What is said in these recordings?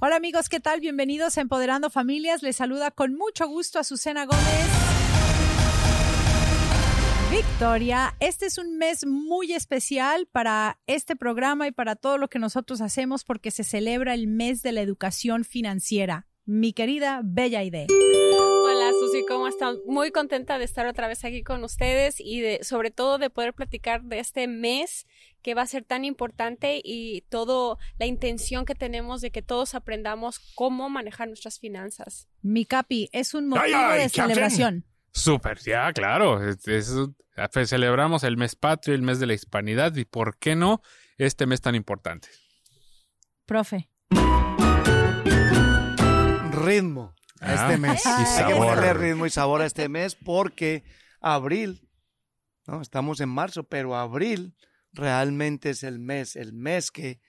Hola amigos, ¿qué tal? Bienvenidos a Empoderando Familias. Les saluda con mucho gusto a Azucena Gómez. Victoria, este es un mes muy especial para este programa y para todo lo que nosotros hacemos porque se celebra el mes de la educación financiera. Mi querida Bella Idea. Hola Susi, ¿cómo están? Muy contenta de estar otra vez aquí con ustedes y de, sobre todo de poder platicar de este mes que va a ser tan importante y todo la intención que tenemos de que todos aprendamos cómo manejar nuestras finanzas. Mi capi, es un motivo de celebración. Súper, ya, claro. Pues, celebramos el mes patrio, el mes de la hispanidad y, ¿por qué no, este mes tan importante? Profe ritmo a este ah, mes. Hay que ponerle ritmo y sabor a este mes porque abril, ¿no? Estamos en marzo, pero abril realmente es el mes, el mes que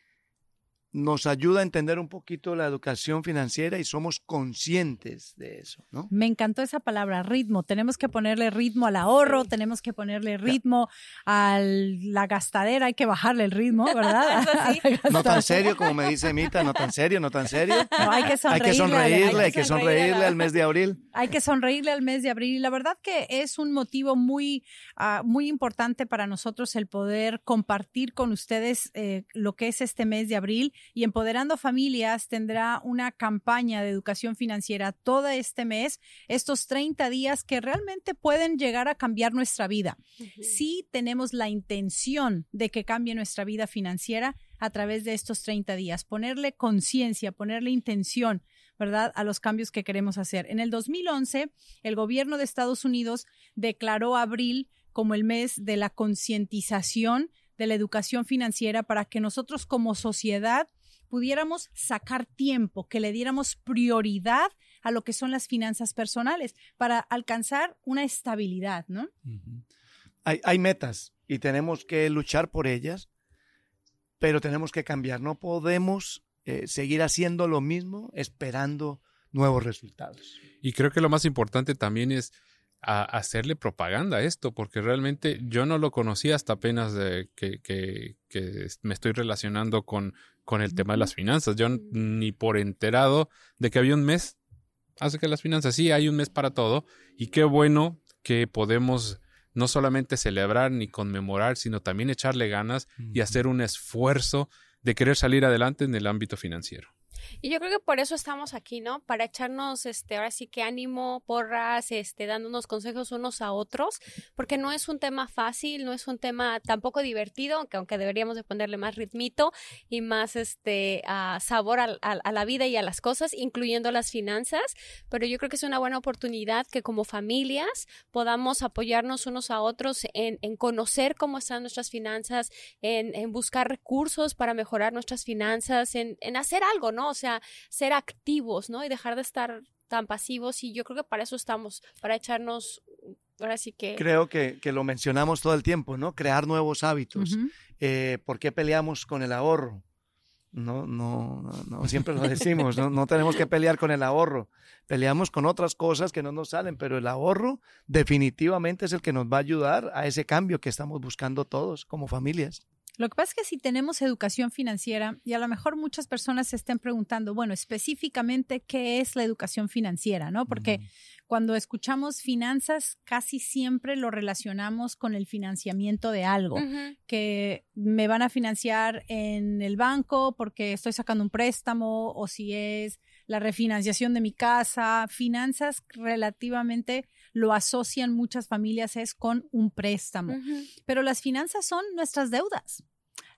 nos ayuda a entender un poquito la educación financiera y somos conscientes de eso, ¿no? Me encantó esa palabra, ritmo. Tenemos que ponerle ritmo al ahorro, tenemos que ponerle ritmo a la gastadera, hay que bajarle el ritmo, ¿verdad? no tan serio como me dice Mita, no tan serio, no tan serio. hay que sonreírle. Hay que sonreírle, hay que sonreírle al mes de abril. Hay que sonreírle al mes de abril. Y la verdad que es un motivo muy, ah, muy importante para nosotros el poder compartir con ustedes eh, lo que es este mes de abril y Empoderando Familias tendrá una campaña de educación financiera todo este mes, estos 30 días que realmente pueden llegar a cambiar nuestra vida. Si tenemos la intención de que cambie nuestra vida financiera a través de estos 30 días, ponerle conciencia, ponerle intención. ¿verdad? A los cambios que queremos hacer. En el 2011, el gobierno de Estados Unidos declaró abril como el mes de la concientización de la educación financiera para que nosotros como sociedad pudiéramos sacar tiempo, que le diéramos prioridad a lo que son las finanzas personales para alcanzar una estabilidad, ¿no? hay, metas y tenemos que luchar por ellas, pero tenemos que cambiar. No podemos eh, seguir haciendo lo mismo esperando nuevos resultados. Y creo que lo más importante también es hacerle propaganda a esto, porque realmente yo no lo conocía hasta apenas de que, que, me estoy relacionando con, con el tema de las finanzas. Yo ni por enterado de que había un mes hace que las finanzas, sí, hay un mes para todo y qué bueno que podemos no solamente celebrar ni conmemorar, sino también echarle ganas y hacer un esfuerzo de querer salir adelante en el ámbito financiero. Y yo creo que por eso estamos aquí, ¿no? Para echarnos, este, ahora sí que ánimo, porras, este, dándonos consejos unos a otros, porque no es un tema fácil, no es un tema tampoco divertido, aunque, aunque deberíamos de ponerle más ritmito y más, este, sabor a, la vida y a las cosas, incluyendo las finanzas, pero yo creo que es una buena oportunidad que como familias podamos apoyarnos unos a otros en, conocer cómo están nuestras finanzas, en, buscar recursos para mejorar nuestras finanzas, en, en hacer algo, ¿no? O sea, ser activos, ¿no? Y dejar de estar tan pasivos y yo creo que para eso estamos, para echarnos Ahora sí que... Creo que, que, lo mencionamos todo el tiempo, ¿no? Crear nuevos hábitos. Eh, ¿Por qué peleamos con el ahorro? No, no, no, siempre lo decimos, ¿no? no tenemos que pelear con el ahorro. Peleamos con otras cosas que no nos salen, pero el ahorro definitivamente es el que nos va a ayudar a ese cambio que estamos buscando todos como familias. Lo que pasa es que si tenemos educación financiera, y a lo mejor muchas personas se estén preguntando, bueno, específicamente, ¿qué es la educación financiera? ¿No? Porque cuando escuchamos finanzas, casi siempre lo relacionamos con el financiamiento de algo, que me van a financiar en el banco porque estoy sacando un préstamo, o si es la refinanciación de mi casa, finanzas relativamente lo asocian muchas familias es con un préstamo. Pero las finanzas son nuestras deudas.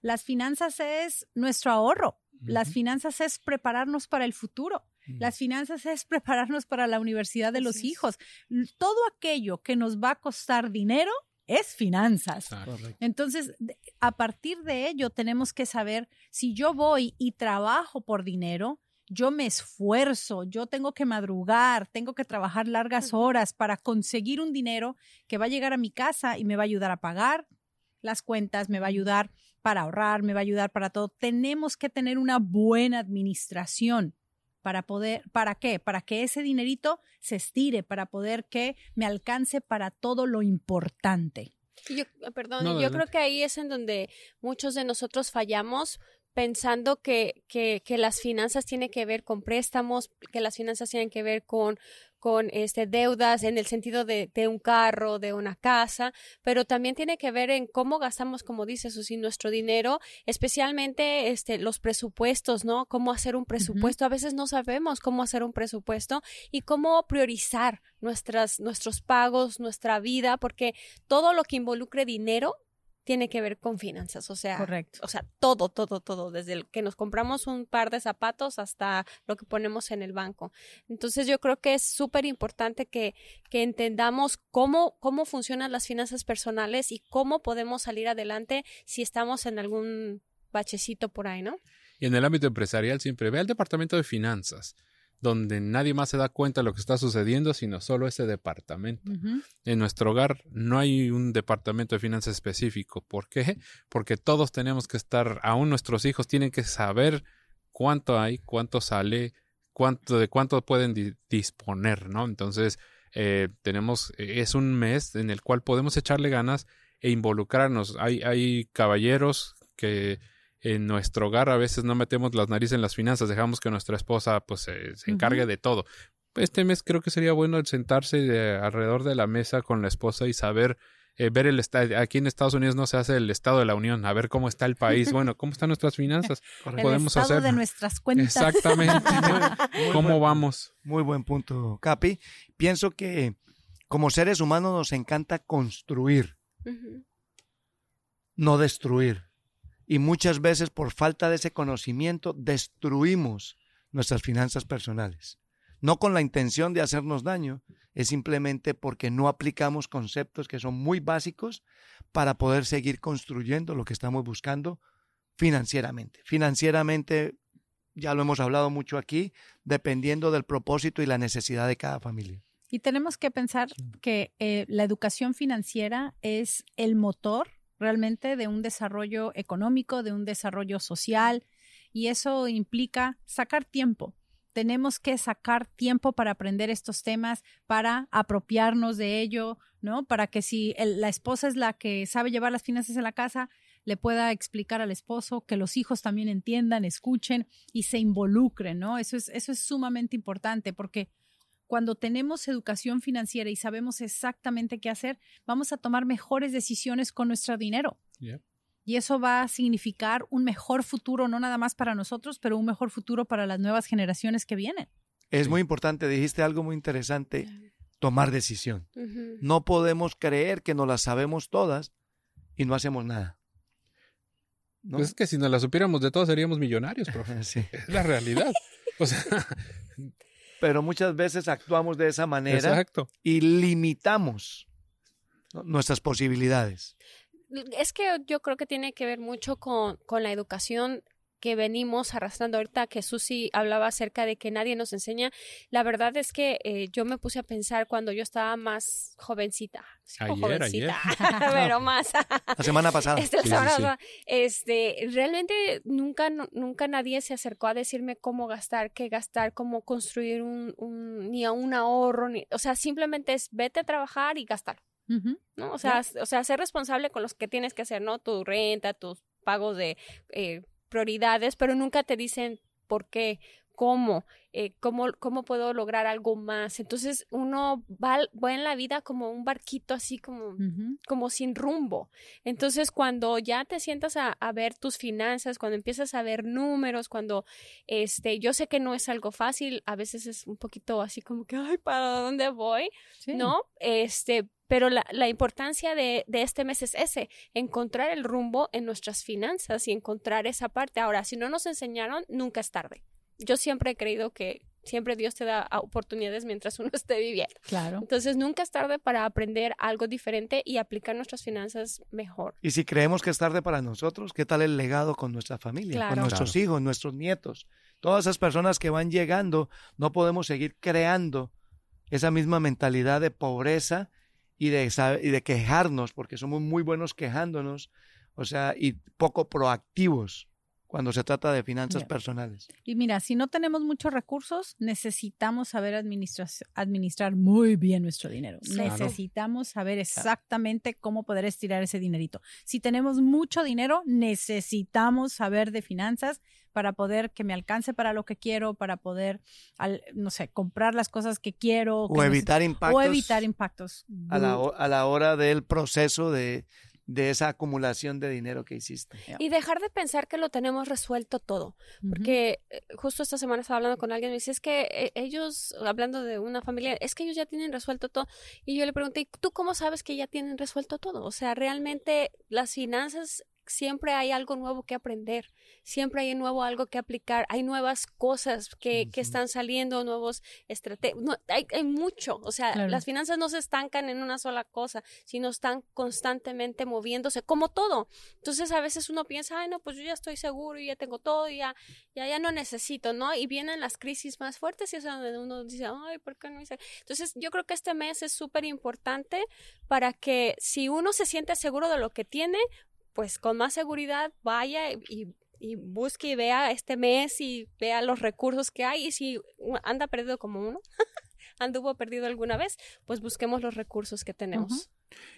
Las finanzas es nuestro ahorro. Las finanzas es prepararnos para el futuro. Las finanzas es prepararnos para la universidad de los hijos. Todo aquello que nos va a costar dinero es finanzas. Entonces, a partir de ello tenemos que saber si yo voy y trabajo por dinero, yo me esfuerzo, yo tengo que madrugar, tengo que trabajar largas horas para conseguir un dinero que va a llegar a mi casa y me va a ayudar a pagar las cuentas, me va a ayudar para ahorrar, me va a ayudar para todo. Tenemos que tener una buena administración para poder, ¿para qué? Para que ese dinerito se estire, para poder que me alcance para todo lo importante. Yo, perdón, yo creo que ahí es en donde muchos de nosotros fallamos pensando que, que, que, las finanzas tienen que ver con préstamos, que las finanzas tienen que ver con, con este, deudas en el sentido de, de, un carro, de una casa, pero también tiene que ver en cómo gastamos, como dice Susi, nuestro dinero, especialmente este, los presupuestos, ¿no? Cómo hacer un presupuesto. A veces no sabemos cómo hacer un presupuesto y cómo priorizar nuestras, nuestros pagos, nuestra vida, porque todo lo que involucre dinero tiene que ver con finanzas, o sea, Correcto. o sea, todo, todo, todo, desde el que nos compramos un par de zapatos hasta lo que ponemos en el banco. Entonces yo creo que es súper importante que, que entendamos cómo, cómo funcionan las finanzas personales y cómo podemos salir adelante si estamos en algún bachecito por ahí, ¿no? Y en el ámbito empresarial siempre ve al departamento de finanzas donde nadie más se da cuenta de lo que está sucediendo, sino solo ese departamento. En nuestro hogar no hay un departamento de finanzas específico. ¿Por qué? Porque todos tenemos que estar, aún nuestros hijos tienen que saber cuánto hay, cuánto sale, cuánto, de cuánto pueden disponer, ¿no? Entonces, eh, tenemos, es un mes en el cual podemos echarle ganas e involucrarnos. Hay, hay caballeros que en nuestro hogar a veces no metemos las narices en las finanzas, dejamos que nuestra esposa pues se encargue de todo. Este mes creo que sería bueno el sentarse alrededor de la mesa con la esposa y saber eh, ver el estado. Aquí en Estados Unidos no se hace el estado de la Unión, a ver cómo está el país, bueno, cómo están nuestras finanzas. Podemos el estado de nuestras cuentas. Exactamente. ¿Cómo vamos? Muy buen punto, Capi. Pienso que como seres humanos nos encanta construir, no destruir y muchas veces por falta de ese conocimiento destruimos nuestras finanzas personales. No con la intención de hacernos daño, es simplemente porque no aplicamos conceptos que son muy básicos para poder seguir construyendo lo que estamos buscando financieramente. Financieramente, ya lo hemos hablado mucho aquí, dependiendo del propósito y la necesidad de cada familia. Y tenemos que pensar que eh, la educación financiera es el motor realmente de un desarrollo económico, de un desarrollo social, y eso implica sacar tiempo. Tenemos que sacar tiempo para aprender estos temas, para apropiarnos de ello, ¿no? Para que si la esposa es la que sabe llevar las finanzas en la casa, le pueda explicar al esposo, que los hijos también entiendan, escuchen y se involucren, ¿no? Eso es, eso es sumamente importante porque cuando tenemos educación financiera y sabemos exactamente qué hacer, vamos a tomar mejores decisiones con nuestro dinero. Y eso va a significar un mejor futuro, no nada más para nosotros, pero un mejor futuro para las nuevas generaciones que vienen. Es muy importante, dijiste algo muy interesante, tomar decisión. No podemos creer que no las sabemos todas y no hacemos nada. Pues es que si nos las supiéramos de todas seríamos millonarios, profe. Es la realidad. O sea, pero muchas veces actuamos de esa manera y limitamos nuestras posibilidades. Es que yo creo que tiene que ver mucho con, con la educación que venimos arrastrando ahorita, que Susi hablaba acerca de que nadie nos enseña. La verdad es que eh, yo me puse a pensar cuando yo estaba más jovencita. Ayer, jovencita, pero más. la semana pasada. Este, este, realmente nunca, nunca nadie se acercó a decirme cómo gastar, qué gastar, cómo construir un, un ni a un ahorro, ni, o sea, simplemente es vete a trabajar y gastar. ¿no? O sea, o sea, ser responsable con los que tienes que hacer, ¿no? Tu renta, tus pagos de eh, prioridades, pero nunca te dicen por qué, cómo, eh, cómo, cómo puedo lograr algo más. Entonces uno va, va en la vida como un barquito así como, como sin rumbo. Entonces cuando ya te sientas a, ver tus finanzas, cuando empiezas a ver números, cuando este, yo sé que no es algo fácil, a veces es un poquito así como que, ay, ¿para dónde voy? ¿No? Este, pero la, la importancia de, de, este mes es ese, encontrar el rumbo en nuestras finanzas y encontrar esa parte. Ahora, si no nos enseñaron, nunca es tarde. Yo siempre he creído que siempre Dios te da oportunidades mientras uno esté viviendo. Claro. Entonces, nunca es tarde para aprender algo diferente y aplicar nuestras finanzas mejor. Y si creemos que es tarde para nosotros, ¿qué tal el legado con nuestra familia, con nuestros hijos, nuestros nietos? Todas esas personas que van llegando, no podemos seguir creando esa misma mentalidad de pobreza y de, y de quejarnos, porque somos muy buenos quejándonos, o sea, y poco proactivos cuando se trata de finanzas personales. Y mira, si no tenemos muchos recursos, necesitamos saber administrar, administrar muy bien nuestro dinero. Necesitamos saber exactamente cómo poder estirar ese dinerito. Si tenemos mucho dinero, necesitamos saber de finanzas para poder que me alcance para lo que quiero, para poder, no sé, comprar las cosas que quiero. O evitar impactos. O evitar impactos. A la, a la hora del proceso de, de esa acumulación de dinero que hiciste. Y dejar de pensar que lo tenemos resuelto todo. Porque eh, justo esta semana estaba hablando con alguien y me dice, es que eh, ellos, hablando de una familia, es que ellos ya tienen resuelto todo. Y yo le pregunté, ¿y tú cómo sabes que ya tienen resuelto todo? O sea, realmente las finanzas siempre hay algo nuevo que aprender, siempre hay nuevo algo que aplicar, hay nuevas cosas que, que están saliendo, nuevos estrategias, hay, hay, mucho, o sea, las finanzas no se estancan en una sola cosa, sino están constantemente moviéndose, como todo. Entonces a veces uno piensa, ay, no, pues yo ya estoy seguro, y ya tengo todo, y ya, ya, ya no necesito, ¿no? Y vienen las crisis más fuertes y es donde uno dice, ay, ¿por qué no hice? Entonces yo creo que este mes es súper importante para que si uno se siente seguro de lo que tiene, pues con más seguridad vaya y, busque y vea este mes y vea los recursos que hay y si anda perdido como uno, anduvo perdido alguna vez, pues busquemos los recursos que tenemos.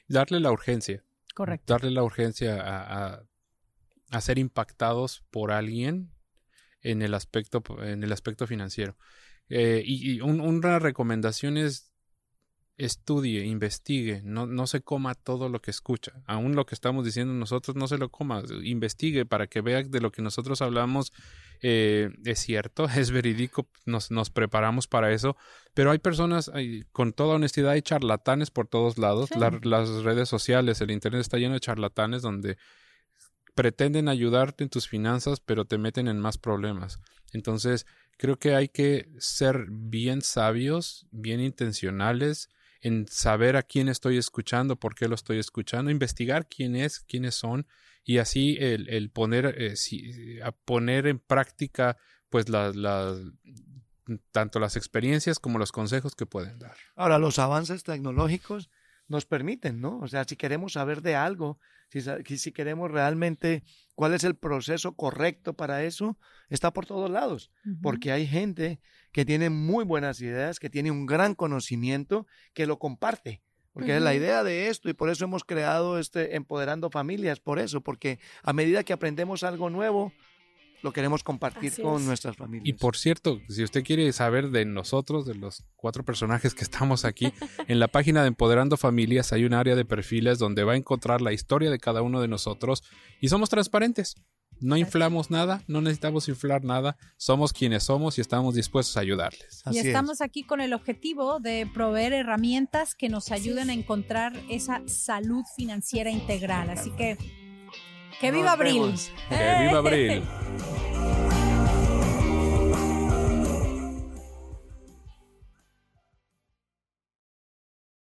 Darle la urgencia. Correcto. Darle la urgencia a, a, ser impactados por alguien en el aspecto, en el aspecto financiero. Eh, y, una recomendación es estudie, investigue, no, no se coma todo lo que escucha. Aún lo que estamos diciendo nosotros, no se lo coma, investigue para que vea de lo que nosotros hablamos eh, es cierto, es verídico, nos, nos, preparamos para eso, pero hay personas, con toda honestidad, hay charlatanes por todos lados, las redes sociales, el Internet está lleno de charlatanes donde pretenden ayudarte en tus finanzas, pero te meten en más problemas. Entonces, creo que hay que ser bien sabios, bien intencionales, en saber a quién estoy escuchando, por qué lo estoy escuchando, investigar quién es, quiénes son y así el, poner, eh, a poner en práctica pues las tanto las experiencias como los consejos que pueden dar. Ahora, los avances tecnológicos nos permiten, ¿no? O sea, si queremos saber de algo, si, si queremos realmente cuál es el proceso correcto para eso, está por todos lados, porque hay gente que tiene muy buenas ideas, que tiene un gran conocimiento, que lo comparte. Porque es la idea de esto y por eso hemos creado este Empoderando Familias, por eso, porque a medida que aprendemos algo nuevo, lo queremos compartir con nuestras familias. Y por cierto, si usted quiere saber de nosotros, de los cuatro personajes que estamos aquí, en la página de Empoderando Familias hay un área de perfiles donde va a encontrar la historia de cada uno de nosotros y somos transparentes. No inflamos nada, no necesitamos inflar nada, somos quienes somos y estamos dispuestos a ayudarles. y estamos aquí con el objetivo de proveer herramientas que nos ayuden a encontrar esa salud financiera integral. Así que, ¡Que viva Nos Abril! Vemos. Eh. ¡Que viva Abril!